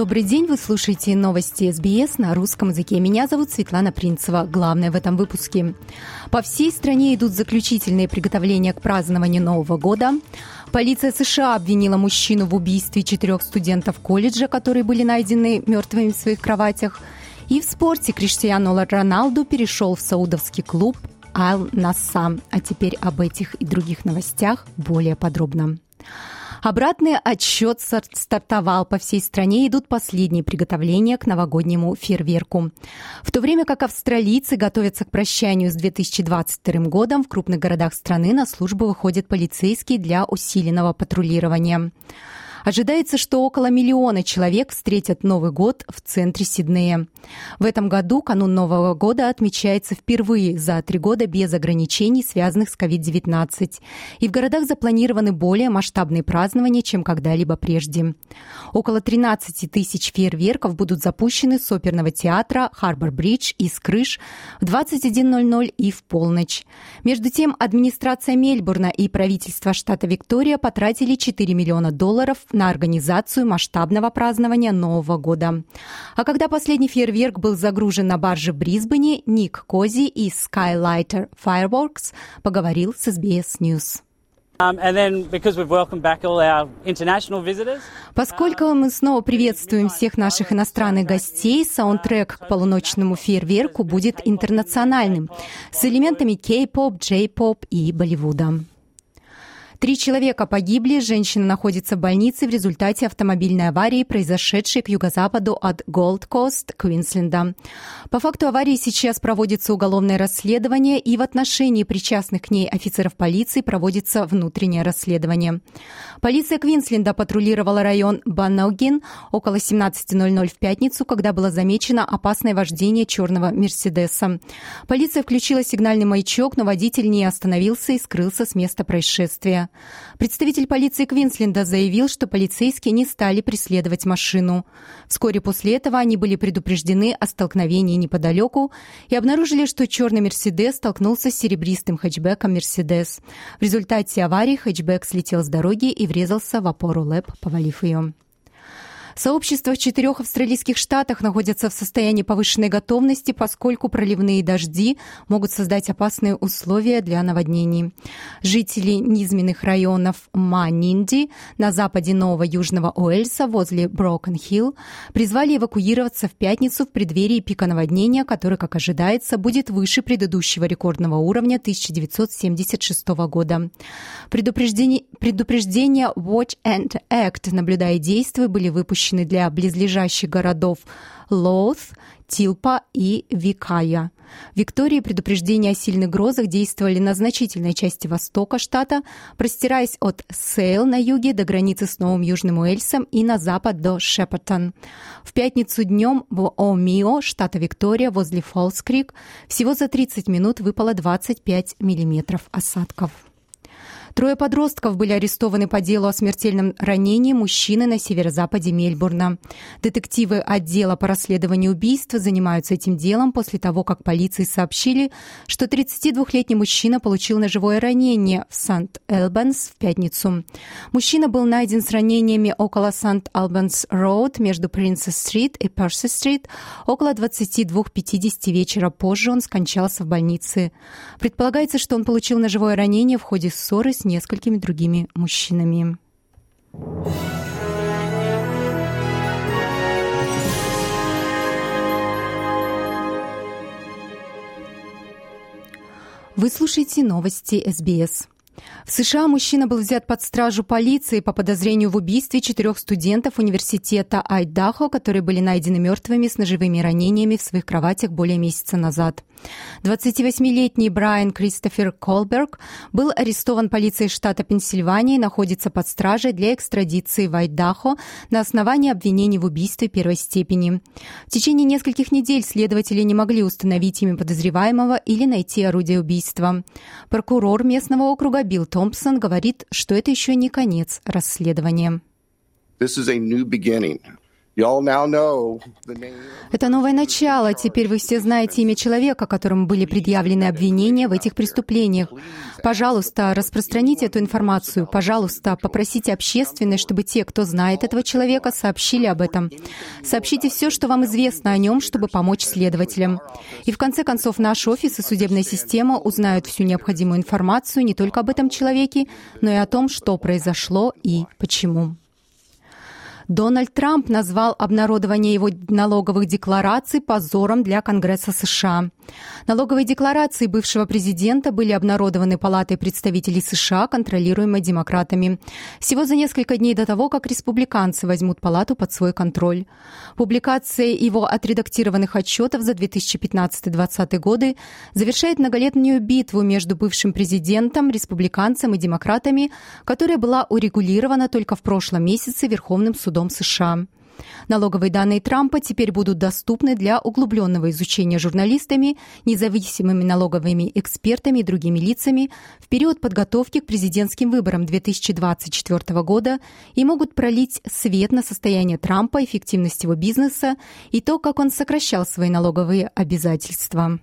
Добрый день, вы слушаете новости СБС на русском языке. Меня зовут Светлана Принцева. Главное в этом выпуске. По всей стране идут заключительные приготовления к празднованию Нового года. Полиция США обвинила мужчину в убийстве четырех студентов колледжа, которые были найдены мертвыми в своих кроватях. И в спорте Криштиану Роналду перешел в саудовский клуб Айл Нассам. А теперь об этих и других новостях более подробно. Обратный отсчет стартовал по всей стране, идут последние приготовления к новогоднему фейерверку. В то время как австралийцы готовятся к прощанию с 2022 годом, в крупных городах страны на службу выходят полицейские для усиленного патрулирования. Ожидается, что около миллиона человек встретят Новый год в центре Сиднея. В этом году канун Нового года отмечается впервые за три года без ограничений, связанных с COVID-19. И в городах запланированы более масштабные празднования, чем когда-либо прежде. Около 13 тысяч фейерверков будут запущены с оперного театра Харбор-Бридж и с крыш в 21.00 и в полночь. Между тем, администрация Мельбурна и правительство штата Виктория потратили 4 миллиона долларов на организацию масштабного празднования Нового года. А когда последний фейерверк был загружен на барже в Брисбене, Ник Кози из Skylighter Fireworks поговорил с SBS News. Um, Поскольку мы снова приветствуем всех наших иностранных гостей, саундтрек к полуночному фейерверку будет интернациональным, с элементами кей-поп, джей-поп и Болливуда. Три человека погибли, женщина находится в больнице в результате автомобильной аварии, произошедшей к юго-западу от Голд-Кост, Квинсленда. По факту аварии сейчас проводится уголовное расследование, и в отношении причастных к ней офицеров полиции проводится внутреннее расследование. Полиция Квинсленда патрулировала район Баногин около 17.00 в пятницу, когда было замечено опасное вождение черного Мерседеса. Полиция включила сигнальный маячок, но водитель не остановился и скрылся с места происшествия. Представитель полиции Квинсленда заявил, что полицейские не стали преследовать машину. Вскоре после этого они были предупреждены о столкновении неподалеку и обнаружили, что черный Мерседес столкнулся с серебристым хэтчбеком Мерседес. В результате аварии хэтчбек слетел с дороги и врезался в опору ЛЭП, повалив ее. Сообщества в четырех австралийских штатах находятся в состоянии повышенной готовности, поскольку проливные дожди могут создать опасные условия для наводнений. Жители низменных районов Манинди на западе Нового Южного Уэльса возле Брокен-Хилл призвали эвакуироваться в пятницу в преддверии пика наводнения, который, как ожидается, будет выше предыдущего рекордного уровня 1976 года. Предупреждение, предупреждения Watch and Act, наблюдай и действуй, были выпущены запущены для близлежащих городов Louth, Тилпа и Викая. Виктории предупреждения о сильных грозах действовали на значительной части востока штата, простираясь от Сейл на юге до границы с Новым Южным Уэльсом и на запад до Шепартон. В пятницу днем в Омио, штата Виктория, возле Фолскрик, всего за 30 минут выпало 25 миллиметров осадков. Трое подростков были арестованы по делу о смертельном ранении мужчины на северо-западе Мельбурна. Детективы отдела по расследованию убийства занимаются этим делом после того, как полиции сообщили, что 32-летний мужчина получил ножевое ранение в Сант-Элбанс в пятницу. Мужчина был найден с ранениями около Сант-Албанс-Роуд между Принцесс-Стрит и Перси-Стрит. Около 22.50 вечера позже он скончался в больнице. Предполагается, что он получил ножевое ранение в ходе ссоры с несколькими другими мужчинами. Вы слушаете новости СБС. В США мужчина был взят под стражу полиции по подозрению в убийстве четырех студентов университета Айдахо, которые были найдены мертвыми с ножевыми ранениями в своих кроватях более месяца назад. 28-летний Брайан Кристофер Колберг был арестован полицией штата Пенсильвания и находится под стражей для экстрадиции в Айдахо на основании обвинений в убийстве первой степени. В течение нескольких недель следователи не могли установить имя подозреваемого или найти орудие убийства. Прокурор местного округа Билл Томпсон говорит, что это еще не конец расследования. This is a new beginning Это новое начало. Теперь вы все знаете имя человека, которому были предъявлены обвинения в этих преступлениях. Пожалуйста, распространите эту информацию. Пожалуйста, попросите общественность, чтобы те, кто знает этого человека, сообщили об этом. Сообщите все, что вам известно о нем, чтобы помочь следователям. И в конце концов, наш офис и судебная система узнают всю необходимую информацию не только об этом человеке, но и о том, что произошло и почему. Дональд Трамп назвал обнародование его налоговых деклараций позором для Конгресса США. Налоговые декларации бывшего президента были обнародованы Палатой представителей США, контролируемой демократами, всего за несколько дней до того, как республиканцы возьмут палату под свой контроль. Публикация его отредактированных отчетов за 2015-2020 годы завершает многолетнюю битву между бывшим президентом, республиканцем и демократами, которая была урегулирована только в прошлом месяце Верховным судом США. Налоговые данные Трампа теперь будут доступны для углубленного изучения журналистами, независимыми налоговыми экспертами и другими лицами в период подготовки к президентским выборам 2024 года и могут пролить свет на состояние Трампа, эффективность его бизнеса и то, как он сокращал свои налоговые обязательства.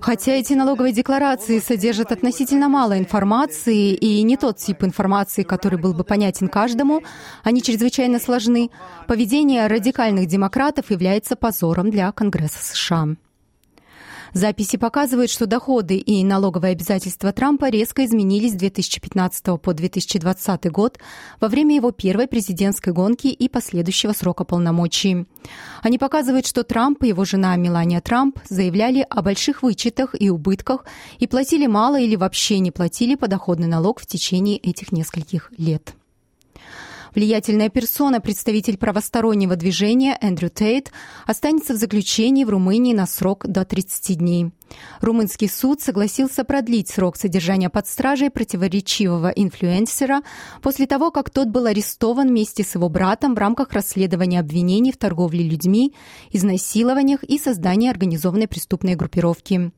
Хотя эти налоговые декларации содержат относительно мало информации и не тот тип информации, который был бы понятен каждому, они чрезвычайно сложны. Поведение радикальных демократов является позором для Конгресса США. Записи показывают, что доходы и налоговые обязательства Трампа резко изменились с 2015 по 2020 год во время его первой президентской гонки и последующего срока полномочий. Они показывают, что Трамп и его жена Мелания Трамп заявляли о больших вычетах и убытках и платили мало или вообще не платили подоходный налог в течение этих нескольких лет. Влиятельная персона, представитель правостороннего движения Эндрю Тейт, останется в заключении в Румынии на срок до 30 дней. Румынский суд согласился продлить срок содержания под стражей противоречивого инфлюенсера после того, как тот был арестован вместе с его братом в рамках расследования обвинений в торговле людьми, изнасилованиях и создании организованной преступной группировки.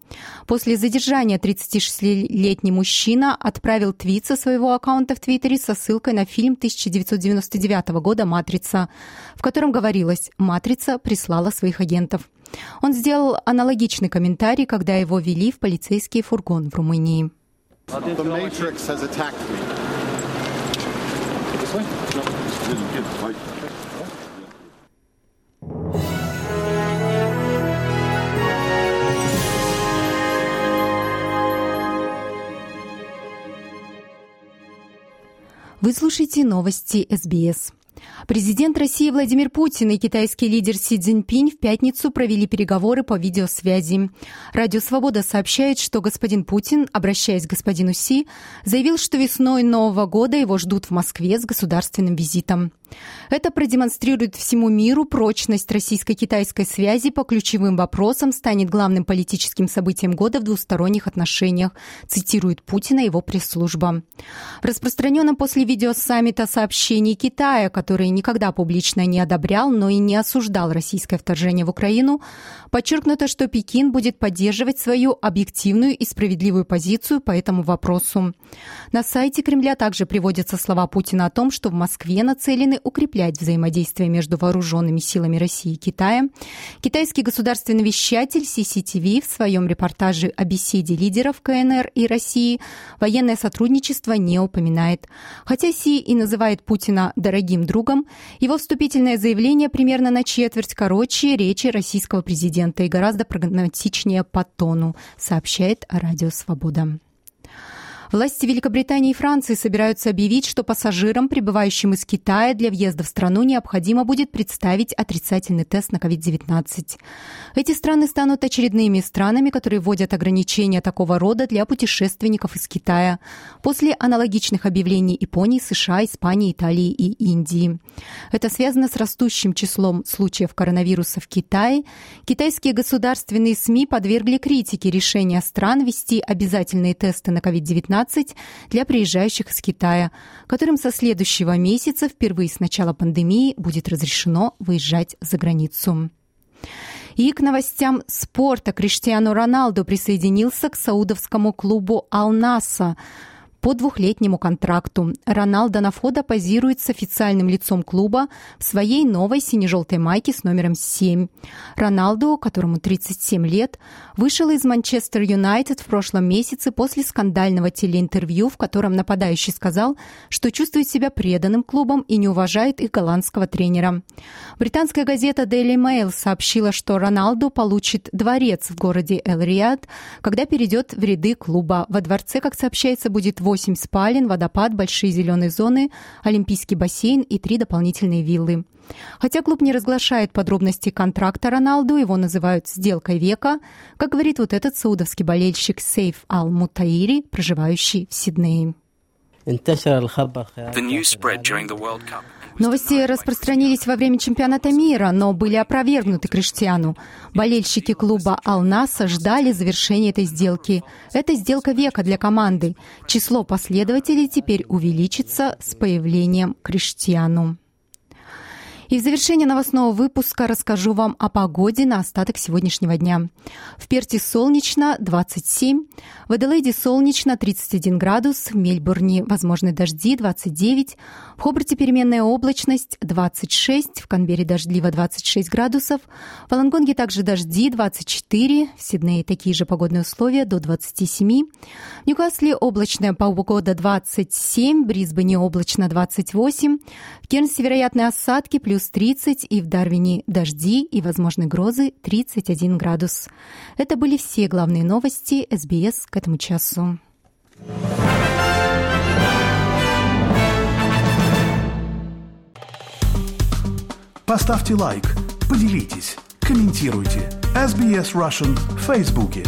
После задержания 36-летний мужчина отправил твит со своего аккаунта в Твиттере со ссылкой на фильм 1999 года «Матрица», в котором говорилось «Матрица прислала своих агентов». Он сделал аналогичный комментарий, когда его вели в полицейский фургон в Румынии. Вы слушаете новости СБС. Президент России Владимир Путин и китайский лидер Си Цзиньпинь в пятницу провели переговоры по видеосвязи. Радио «Свобода» сообщает, что господин Путин, обращаясь к господину Си, заявил, что весной Нового года его ждут в Москве с государственным визитом. Это продемонстрирует всему миру прочность российско-китайской связи по ключевым вопросам, станет главным политическим событием года в двусторонних отношениях, цитирует Путина его пресс-служба. В распространенном после видеосаммита сообщении Китая, который никогда публично не одобрял, но и не осуждал российское вторжение в Украину, подчеркнуто, что Пекин будет поддерживать свою объективную и справедливую позицию по этому вопросу. На сайте Кремля также приводятся слова Путина о том, что в Москве нацелены призваны укреплять взаимодействие между вооруженными силами России и Китая. Китайский государственный вещатель CCTV в своем репортаже о беседе лидеров КНР и России военное сотрудничество не упоминает. Хотя Си и называет Путина дорогим другом, его вступительное заявление примерно на четверть короче речи российского президента и гораздо прагматичнее по тону, сообщает Радио Свобода. Власти Великобритании и Франции собираются объявить, что пассажирам, прибывающим из Китая для въезда в страну, необходимо будет представить отрицательный тест на COVID-19. Эти страны станут очередными странами, которые вводят ограничения такого рода для путешественников из Китая после аналогичных объявлений Японии, США, Испании, Италии и Индии. Это связано с растущим числом случаев коронавируса в Китае. Китайские государственные СМИ подвергли критике решения стран ввести обязательные тесты на COVID-19 для приезжающих из Китая, которым со следующего месяца впервые с начала пандемии будет разрешено выезжать за границу. И к новостям спорта Криштиану Роналду присоединился к саудовскому клубу «Ал-Наса», по двухлетнему контракту. Роналдо на фото позирует с официальным лицом клуба в своей новой сине-желтой майке с номером 7. Роналду, которому 37 лет, вышел из Манчестер Юнайтед в прошлом месяце после скандального телеинтервью, в котором нападающий сказал, что чувствует себя преданным клубом и не уважает их голландского тренера. Британская газета Daily Mail сообщила, что Роналду получит дворец в городе Эл-Риад, когда перейдет в ряды клуба. Во дворце, как сообщается, будет 8 8 спален, водопад, большие зеленые зоны, олимпийский бассейн и три дополнительные виллы. Хотя клуб не разглашает подробности контракта Роналду, его называют «сделкой века», как говорит вот этот саудовский болельщик Сейф Ал-Мутаири, проживающий в Сиднее. Новости распространились во время чемпионата мира, но были опровергнуты Криштиану. Болельщики клуба «Алнаса» ждали завершения этой сделки. Это сделка века для команды. Число последователей теперь увеличится с появлением Криштиану. И в завершение новостного выпуска расскажу вам о погоде на остаток сегодняшнего дня. В Перте солнечно 27, в Аделаиде солнечно 31 градус, в Мельбурне возможны дожди 29, в Хобарте переменная облачность 26, в Канберре дождливо 26 градусов, в Алангонге также дожди 24, в Сиднее такие же погодные условия до 27, в Ньюкасле облачная погода 27, в Брисбене облачно 28, в Кернсе вероятные осадки плюс плюс 30 и в Дарвине дожди и возможны грозы 31 градус. Это были все главные новости СБС к этому часу. Поставьте лайк, поделитесь, комментируйте. SBS Russian в Фейсбуке.